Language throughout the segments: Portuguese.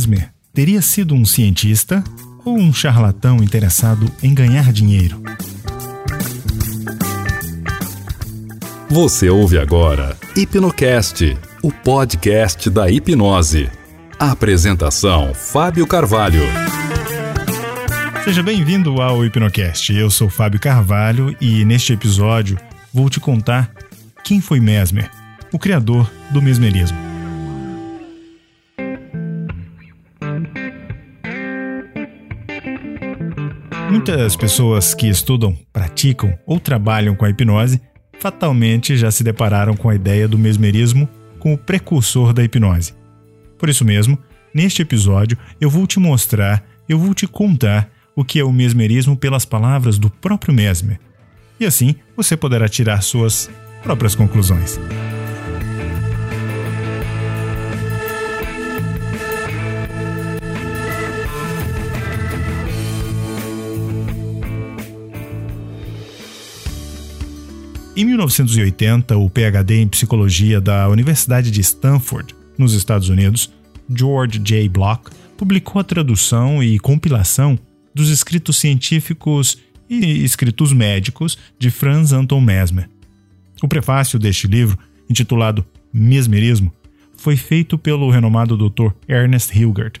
Mesmer teria sido um cientista ou um charlatão interessado em ganhar dinheiro? Você ouve agora Hipnocast, o podcast da hipnose. apresentação: Fábio Carvalho. Seja bem-vindo ao Hipnocast. Eu sou Fábio Carvalho e neste episódio vou te contar quem foi Mesmer, o criador do mesmerismo. Muitas pessoas que estudam, praticam ou trabalham com a hipnose fatalmente já se depararam com a ideia do mesmerismo como precursor da hipnose. Por isso mesmo, neste episódio eu vou te mostrar, eu vou te contar o que é o mesmerismo pelas palavras do próprio Mesmer. E assim você poderá tirar suas próprias conclusões. Em 1980, o PhD em psicologia da Universidade de Stanford, nos Estados Unidos, George J. Block, publicou a tradução e compilação dos escritos científicos e escritos médicos de Franz Anton Mesmer. O prefácio deste livro, intitulado Mesmerismo, foi feito pelo renomado Dr. Ernest Hilgert.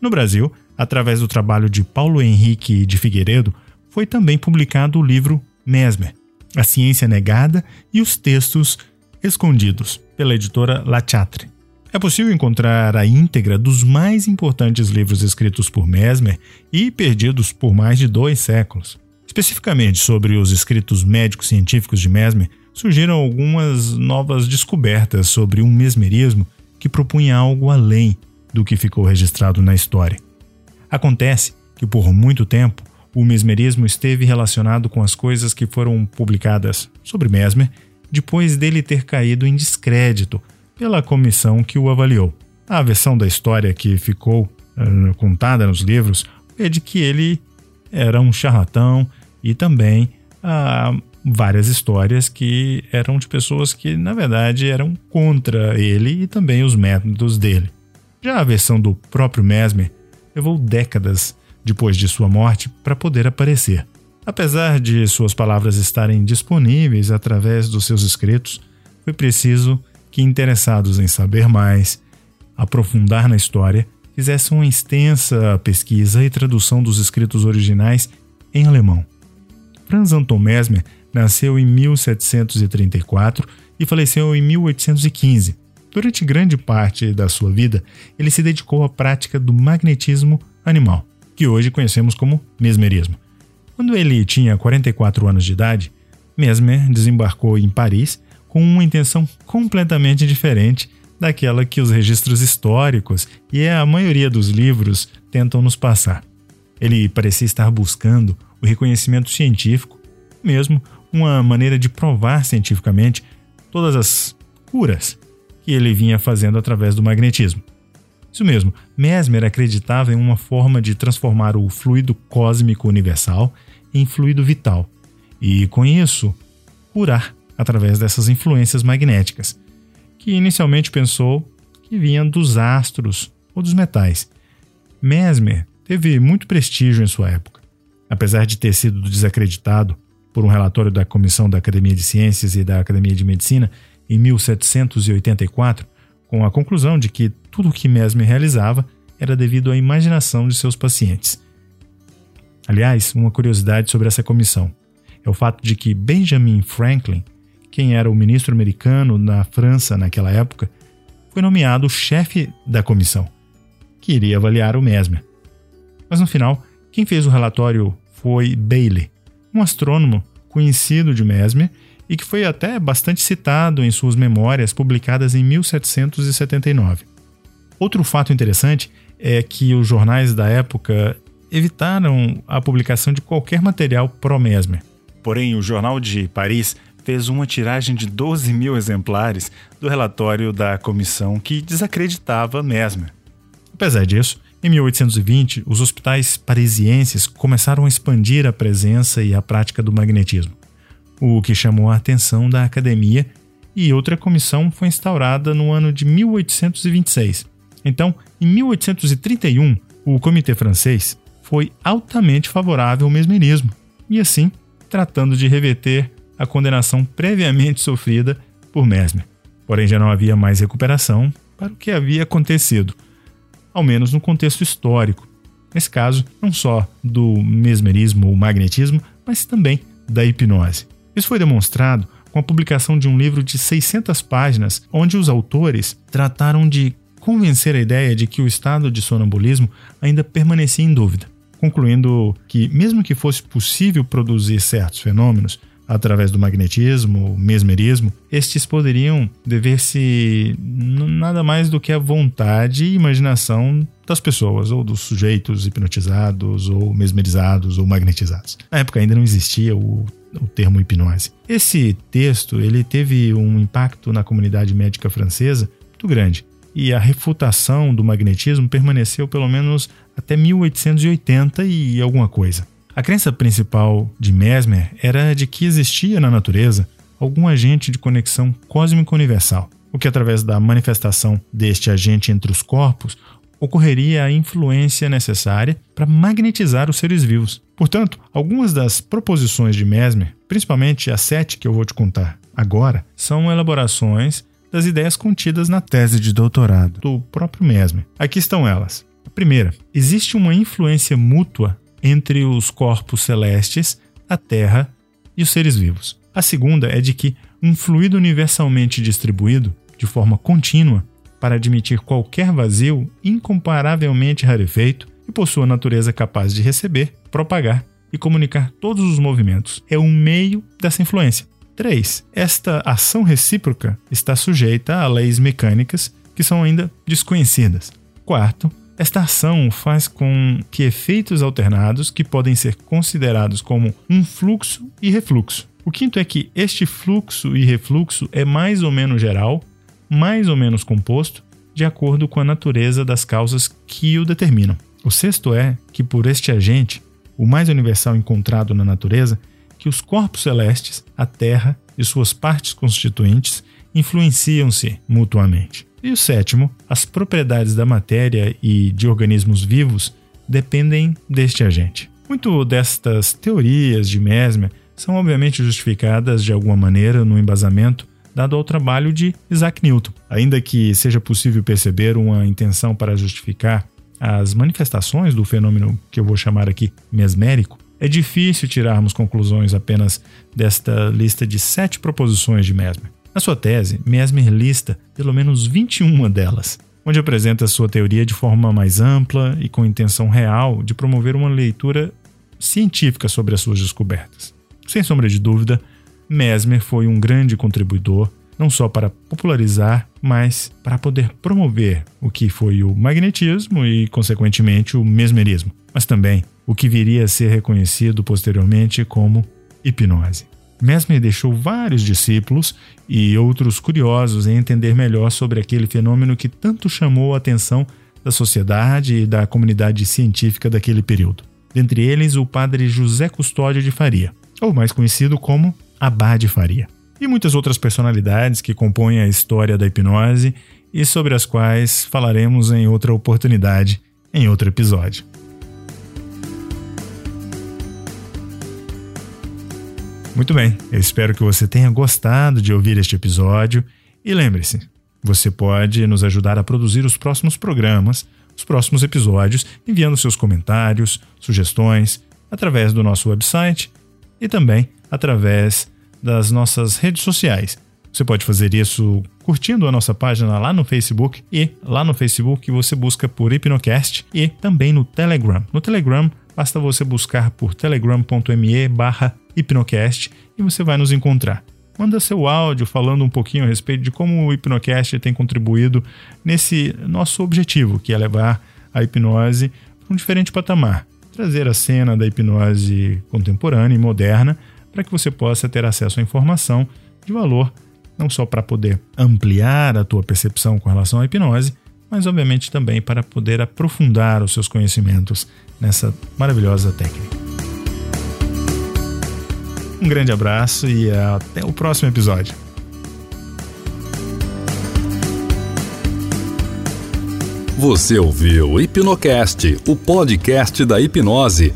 No Brasil, através do trabalho de Paulo Henrique de Figueiredo, foi também publicado o livro Mesmer, a Ciência Negada e os Textos Escondidos, pela editora La Chatre. É possível encontrar a íntegra dos mais importantes livros escritos por Mesmer e perdidos por mais de dois séculos. Especificamente sobre os escritos médicos científicos de Mesmer, surgiram algumas novas descobertas sobre um mesmerismo que propunha algo além do que ficou registrado na história. Acontece que por muito tempo o mesmerismo esteve relacionado com as coisas que foram publicadas sobre Mesmer depois dele ter caído em descrédito pela comissão que o avaliou. A versão da história que ficou uh, contada nos livros é de que ele era um charlatão e também uh, várias histórias que eram de pessoas que, na verdade, eram contra ele e também os métodos dele. Já a versão do próprio Mesmer levou décadas depois de sua morte para poder aparecer. Apesar de suas palavras estarem disponíveis através dos seus escritos, foi preciso que interessados em saber mais, aprofundar na história, fizessem uma extensa pesquisa e tradução dos escritos originais em alemão. Franz Anton Mesmer nasceu em 1734 e faleceu em 1815. Durante grande parte da sua vida, ele se dedicou à prática do magnetismo animal que hoje conhecemos como mesmerismo. Quando ele tinha 44 anos de idade, Mesmer desembarcou em Paris com uma intenção completamente diferente daquela que os registros históricos e a maioria dos livros tentam nos passar. Ele parecia estar buscando o reconhecimento científico, mesmo uma maneira de provar cientificamente todas as curas que ele vinha fazendo através do magnetismo. Isso mesmo, Mesmer acreditava em uma forma de transformar o fluido cósmico universal em fluido vital e, com isso, curar através dessas influências magnéticas, que inicialmente pensou que vinham dos astros ou dos metais. Mesmer teve muito prestígio em sua época. Apesar de ter sido desacreditado por um relatório da Comissão da Academia de Ciências e da Academia de Medicina em 1784, com a conclusão de que tudo o que Mesmer realizava era devido à imaginação de seus pacientes. Aliás, uma curiosidade sobre essa comissão é o fato de que Benjamin Franklin, quem era o ministro americano na França naquela época, foi nomeado chefe da comissão, que iria avaliar o Mesmer. Mas no final, quem fez o relatório foi Bailey, um astrônomo conhecido de Mesmer e que foi até bastante citado em suas memórias publicadas em 1779. Outro fato interessante é que os jornais da época evitaram a publicação de qualquer material pró-Mesmer. Porém, o Jornal de Paris fez uma tiragem de 12 mil exemplares do relatório da comissão que desacreditava Mesmer. Apesar disso, em 1820, os hospitais parisienses começaram a expandir a presença e a prática do magnetismo o que chamou a atenção da academia, e outra comissão foi instaurada no ano de 1826, Então, em 1831, o comitê francês foi altamente favorável ao mesmerismo e, assim, tratando de reverter a condenação previamente sofrida por Mesmer. Porém, já não havia mais recuperação para o que havia acontecido, ao menos no contexto histórico. Nesse caso, não só do mesmerismo ou magnetismo, mas também da hipnose. Isso foi demonstrado com a publicação de um livro de 600 páginas, onde os autores trataram de convencer a ideia de que o estado de sonambulismo ainda permanecia em dúvida, concluindo que, mesmo que fosse possível produzir certos fenômenos através do magnetismo, mesmerismo, estes poderiam dever-se nada mais do que a vontade e imaginação das pessoas, ou dos sujeitos hipnotizados, ou mesmerizados, ou magnetizados. Na época ainda não existia o o termo hipnose. Esse texto ele teve um impacto na comunidade médica francesa muito grande e a refutação do magnetismo permaneceu pelo menos até 1880 e alguma coisa. A crença principal de Mesmer era de que existia na natureza algum agente de conexão cósmica universal, o que através da manifestação deste agente entre os corpos ocorreria a influência necessária para magnetizar os seres vivos. Portanto, algumas das proposições de Mesmer, principalmente as sete que eu vou te contar agora, são elaborações das ideias contidas na tese de doutorado do próprio Mesmer. Aqui estão elas. A primeira, existe uma influência mútua entre os corpos celestes, a Terra e os seres vivos. A segunda é de que um fluido universalmente distribuído, de forma contínua, para admitir qualquer vazio incomparavelmente rarefeito e por sua natureza capaz de receber, propagar e comunicar todos os movimentos. É um meio dessa influência. 3. Esta ação recíproca está sujeita a leis mecânicas que são ainda desconhecidas. Quarto, esta ação faz com que efeitos alternados, que podem ser considerados como um fluxo e refluxo. O quinto é que este fluxo e refluxo é mais ou menos geral mais ou menos composto, de acordo com a natureza das causas que o determinam. O sexto é que, por este agente, o mais universal encontrado na natureza, que os corpos celestes, a Terra e suas partes constituintes influenciam-se mutuamente. E o sétimo, as propriedades da matéria e de organismos vivos dependem deste agente. Muito destas teorias de Mesmer são obviamente justificadas de alguma maneira no embasamento dado ao trabalho de Isaac Newton. Ainda que seja possível perceber uma intenção para justificar as manifestações do fenômeno que eu vou chamar aqui mesmérico, é difícil tirarmos conclusões apenas desta lista de sete proposições de Mesmer. Na sua tese, Mesmer lista pelo menos 21 delas, onde apresenta sua teoria de forma mais ampla e com intenção real de promover uma leitura científica sobre as suas descobertas. Sem sombra de dúvida, Mesmer foi um grande contribuidor, não só para popularizar, mas para poder promover o que foi o magnetismo e, consequentemente, o mesmerismo, mas também o que viria a ser reconhecido posteriormente como hipnose. Mesmer deixou vários discípulos e outros curiosos em entender melhor sobre aquele fenômeno que tanto chamou a atenção da sociedade e da comunidade científica daquele período. Dentre eles, o padre José Custódio de Faria, ou mais conhecido como Abade Faria. E muitas outras personalidades que compõem a história da hipnose e sobre as quais falaremos em outra oportunidade, em outro episódio. Muito bem, eu espero que você tenha gostado de ouvir este episódio e lembre-se, você pode nos ajudar a produzir os próximos programas, os próximos episódios, enviando seus comentários, sugestões através do nosso website e também através das nossas redes sociais. Você pode fazer isso curtindo a nossa página lá no Facebook e lá no Facebook você busca por Hipnocast e também no Telegram. No Telegram basta você buscar por telegram.me barra Hipnocast e você vai nos encontrar. Manda seu áudio falando um pouquinho a respeito de como o Hipnocast tem contribuído nesse nosso objetivo, que é levar a hipnose para um diferente patamar. Trazer a cena da hipnose contemporânea e moderna para que você possa ter acesso à informação de valor, não só para poder ampliar a tua percepção com relação à hipnose, mas obviamente também para poder aprofundar os seus conhecimentos nessa maravilhosa técnica. Um grande abraço e até o próximo episódio. Você ouviu Hipnocast, o podcast da hipnose